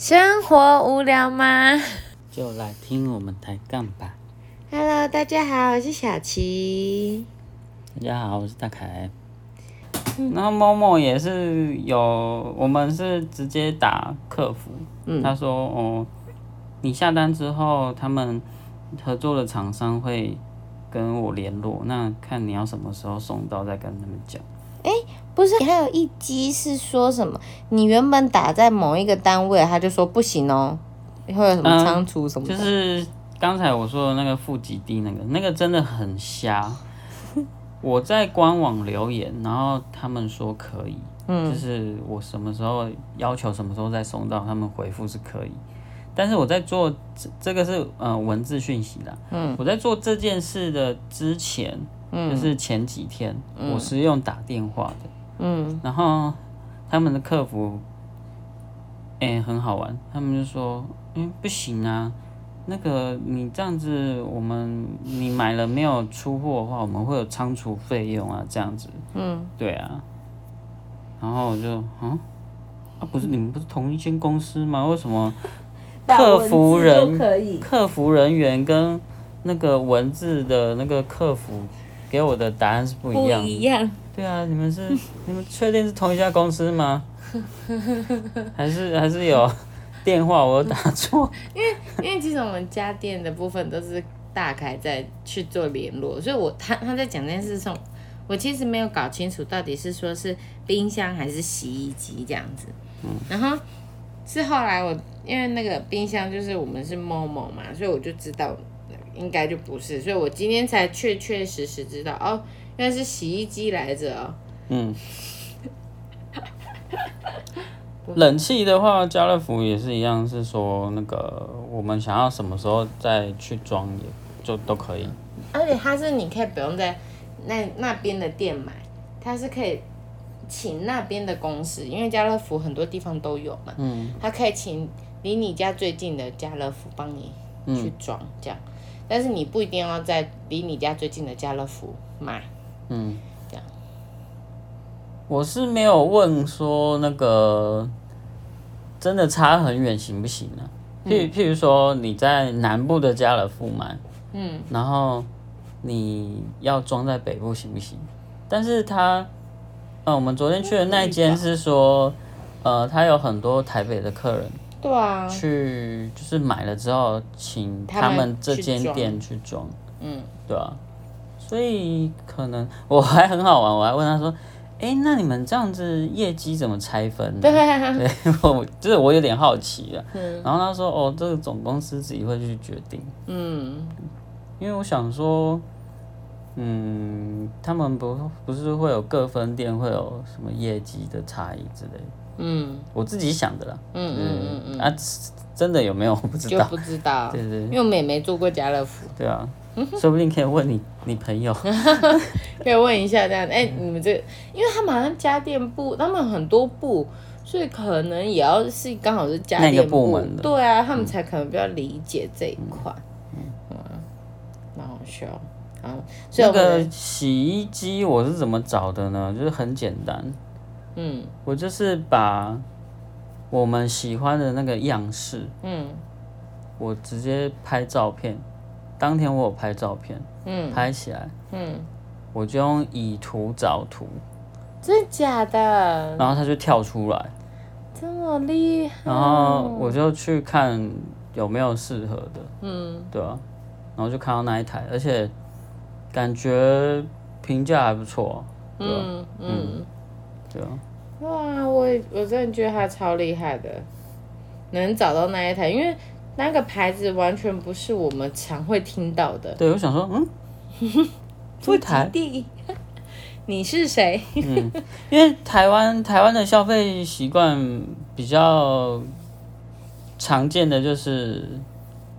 生活无聊吗就来听我们抬杠吧。？Hello，大家好，我是小琪。大家好，我是大凯。然后某某也是有，我们是直接打客服，嗯他说哦，你下单之后，他们合作的厂商会跟我联络，那看你要什么时候送到，再跟他们讲。不是，还有一集是说什么？你原本打在某一个单位，他就说不行哦，会有什么嗯仓储什么的。就是刚才我说的那个负极地那个，那个真的很瞎。我在官网留言，然后他们说可以，嗯就是我什么时候要求什么时候再送到，他们回复是可以。但是我在做这这个是呃文字讯息啦，嗯我在做这件事的之前，嗯就是前几天，我是用打电话的，嗯。然后他们的客服，哎、很好玩，他们就说，嗯，不行啊，那个你这样子，我们你买了没有出货的话，我们会有仓储费用啊，这样子，嗯，对啊，然后我就，嗯，啊，不是你们不是同一间公司吗？为什么客服人。客服人员跟那个文字的那个客服给我的答案是不一样的？一样，对啊，你们是 你们确定是同一家公司吗？还是还是有电话我打错？因为因为其实我们家电的部分都是大凯在去做联络，所以我他他在讲这件事上，我其实没有搞清楚到底是说是冰箱还是洗衣机这样子。嗯然后是后来我因为那个冰箱就是我们是某某嘛，所以我就知道应该就不是，所以我今天才确确实实知道哦，原来是洗衣机来着哦。嗯。冷气的话，家乐福也是一样，是说那个我们想要什么时候再去装也就都可以。而且它是你可以不用在那那边的店买，它是可以请那边的公司，因为家乐福很多地方都有嘛，嗯它可以请离你家最近的家乐福帮你去装这样，但是你不一定要在离你家最近的家乐福买，嗯，这样。我是没有问说那个真的差很远行不行呢、譬譬如说你在南部的家乐福买，嗯。然后你要装在北部行不行？但是他，呃，我们昨天去的那间是说，呃，他有很多台北的客人对啊，去，就是买了之后，请他们这间店去装，嗯，对啊，所以可能我还很好玩，我还问他说，哎、那你们这样子业绩怎么拆分呢？对，对，我就是我有点好奇了。嗯然后他说，哦，这个总公司自己会去决定。嗯，因为我想说，嗯，他们不不是会有各分店会有什么业绩的差异之类的，嗯。我自己想的啦。嗯嗯嗯嗯，啊，真的有没有？我不知道。就不知道，对对因为我们也没做过家乐福。对啊，说不定可以问你你朋友。可以问一下这样，哎、你们这个，因为他们好像家电部，他们很多部，所以可能也要是刚好是家那个电部门的。对啊，他们才可能比较理解这一块，嗯，蛮好笑，然后所以那个洗衣机我是怎么找的呢？就是很简单，嗯。我就是把我们喜欢的那个样式，嗯。我直接拍照片，当天我有拍照片，嗯。拍起来，嗯，我就用以图找图，真的假的？然后它就跳出来，这么厉害？然后我就去看有没有适合的，嗯。对啊，然后就看到那一台，而且感觉评价还不错，对啊，嗯。嗯，对啊，哇，我也我真的觉得他超厉害的，能找到那一台，因为那个牌子完全不是我们常会听到的。对，我想说，嗯，这台，地，你是谁？嗯，因为台湾台湾的消费习惯比较常见的就是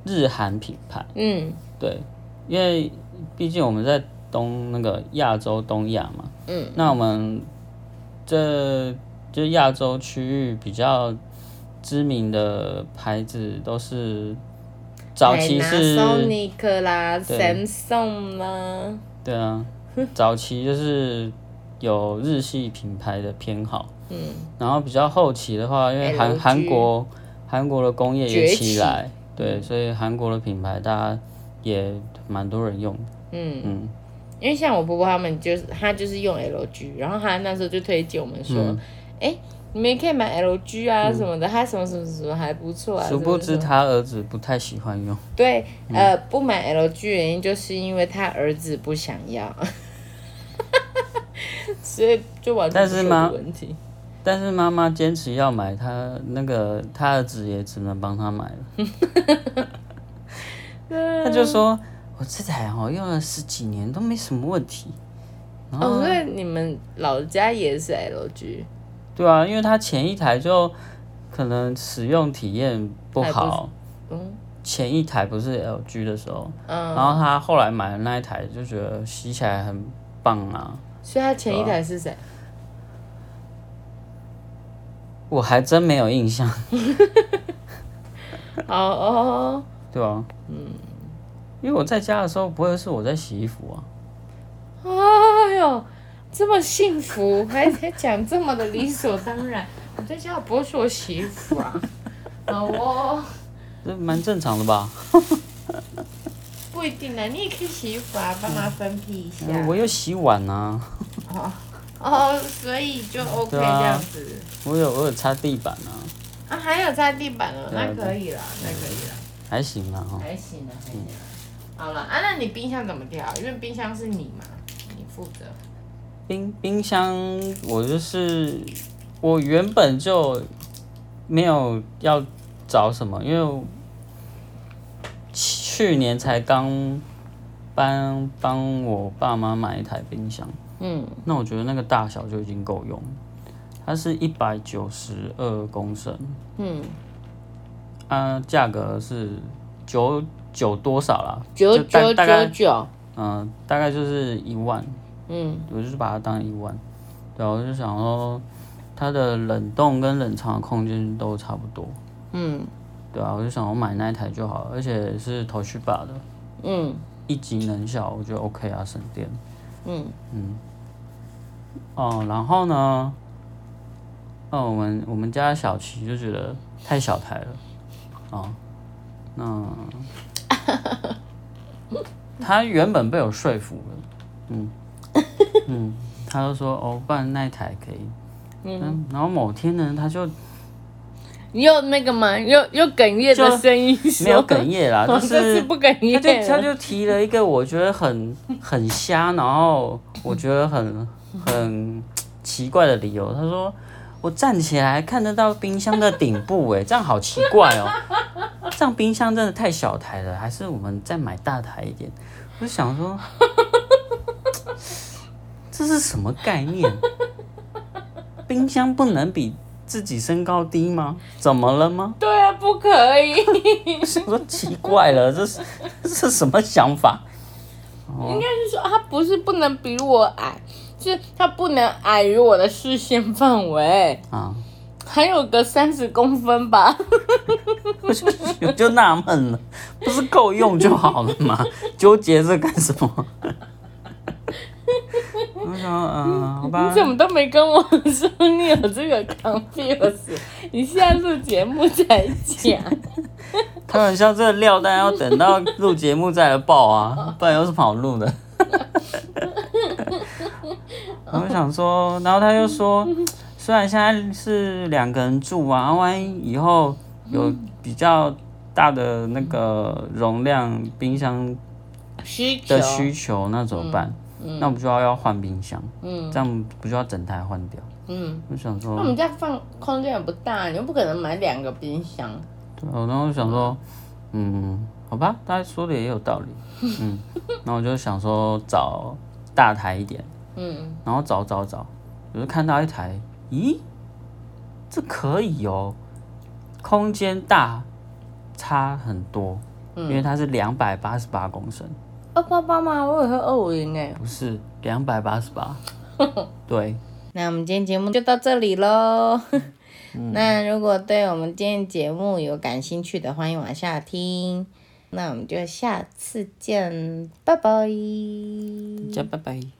日韩品牌。嗯对，因为毕竟我们在东那个亚洲东亚嘛，嗯，那我们这就亚洲区域比较知名的牌子都是早期是，Panasonic 啦对，Samsung 啦，对啊，早期就是有日系品牌的偏好，嗯。然后比较后期的话，因为韩韩国韩国的工业也起来，对，所以韩国的品牌大家也蛮多人用。嗯，嗯因为像我婆婆他们就是他就是用 LG，然后他那时候就推荐我们说，嗯哎、你们也可以买 LG 啊什么的，它什么什么什么还不错啊。殊不知他儿子不太喜欢用，对，嗯呃，不买 LG 原因就是因为他儿子不想要，所以就完全不我的但是吗问题。但是妈妈坚持要买，他那个他儿子也只能帮他买了。他就说：“我这台哦用了十几年都没什么问题。”哦，所以你们老家也是 LG，对啊，因为他前一台就可能使用体验不好，嗯前一台不是 LG 的时候，嗯，然后他后来买的那一台就觉得洗起来很棒啊。所以他前一台是谁？我还真没有印象，哦哦，对啊，嗯，因为我在家的时候不会是我在洗衣服啊，哎呦，这么幸福，还还讲这么的理所当然。我在家不会说我洗衣服啊，好 哦，这蛮正常的吧？不一定啊，你也可以洗衣服啊，帮忙分批一下。我有洗碗啊，哦，所以就 OK 这样子。我有我有擦地板啊，啊，还有擦地板哦，啊那可以了，那可以了，还行啊哈。还行啊，还行啊。好了啊，那你冰箱怎么调？因为冰箱是你嘛，你负责。冰冰箱我就是我原本就没有要找什么，因为去年才刚帮帮我爸妈买一台冰箱，嗯那我觉得那个大小就已经够用了。它是一百九十二公升，嗯，啊，价格是九九多少啦？九九九九，嗯、大概就是一万，嗯。我就是把它当一万，对啊，我就想说它的冷冻跟冷藏的空间都差不多，嗯。对啊，我就想我买那一台就好了，而且是头绪把的，嗯。一级能效，我觉得 OK 啊，省电。嗯。嗯。哦，然后呢，那，我们我们家小琪就觉得太小台了，哦，那 他原本被我说服了，嗯嗯，他就说哦，不然那一台可以，嗯，然后某天呢，他就又那个嘛，又又哽咽的声音，没有哽咽啦，就是不哽他就。他就提了一个我觉得很很瞎，然后我觉得很很奇怪的理由。他说我站起来看得到冰箱的顶部，哎，这样好奇怪哦。这样冰箱真的太小台了，还是我们再买大台一点？我就想说，这是什么概念？冰箱不能比自己身高低吗？怎么了吗？对啊，不可以。我想说奇怪了，这是这是什么想法？应该是说他不是不能比我矮，是它不能矮于我的视线范围，啊，还有个三十公分吧。我 就我就纳闷了，不是够用就好了吗？纠结这干什么？我想，嗯、好吧你，怎么都没跟我说你有这个 confuse？你现在录节目才讲，开玩笑，这个料单要等到录节目再来报啊，不然有什么好录的？我想说，然后他又说，虽然现在是两个人住啊，万一以后有比较大的那个容量冰箱需的需求，那怎么办？那我们就要要换冰箱，嗯这样不就要整台换掉？嗯，我想说那我，们家放空间也不大，你又不可能买两个冰箱。对啊，然后我想说，嗯，好吧，大家说的也有道理，嗯，那我就想说找大台一点，嗯然后找找找，我就看到一台，咦，这可以哦，空间大，差很多，因为它是两百八十八公升，二八八吗？我以为二五零哎。不是两百八十八，对，那我们今天节目就到这里喽。那如果对我们今天节目有感兴趣的，欢迎往下听。那我们就下次见，拜拜。大家拜拜。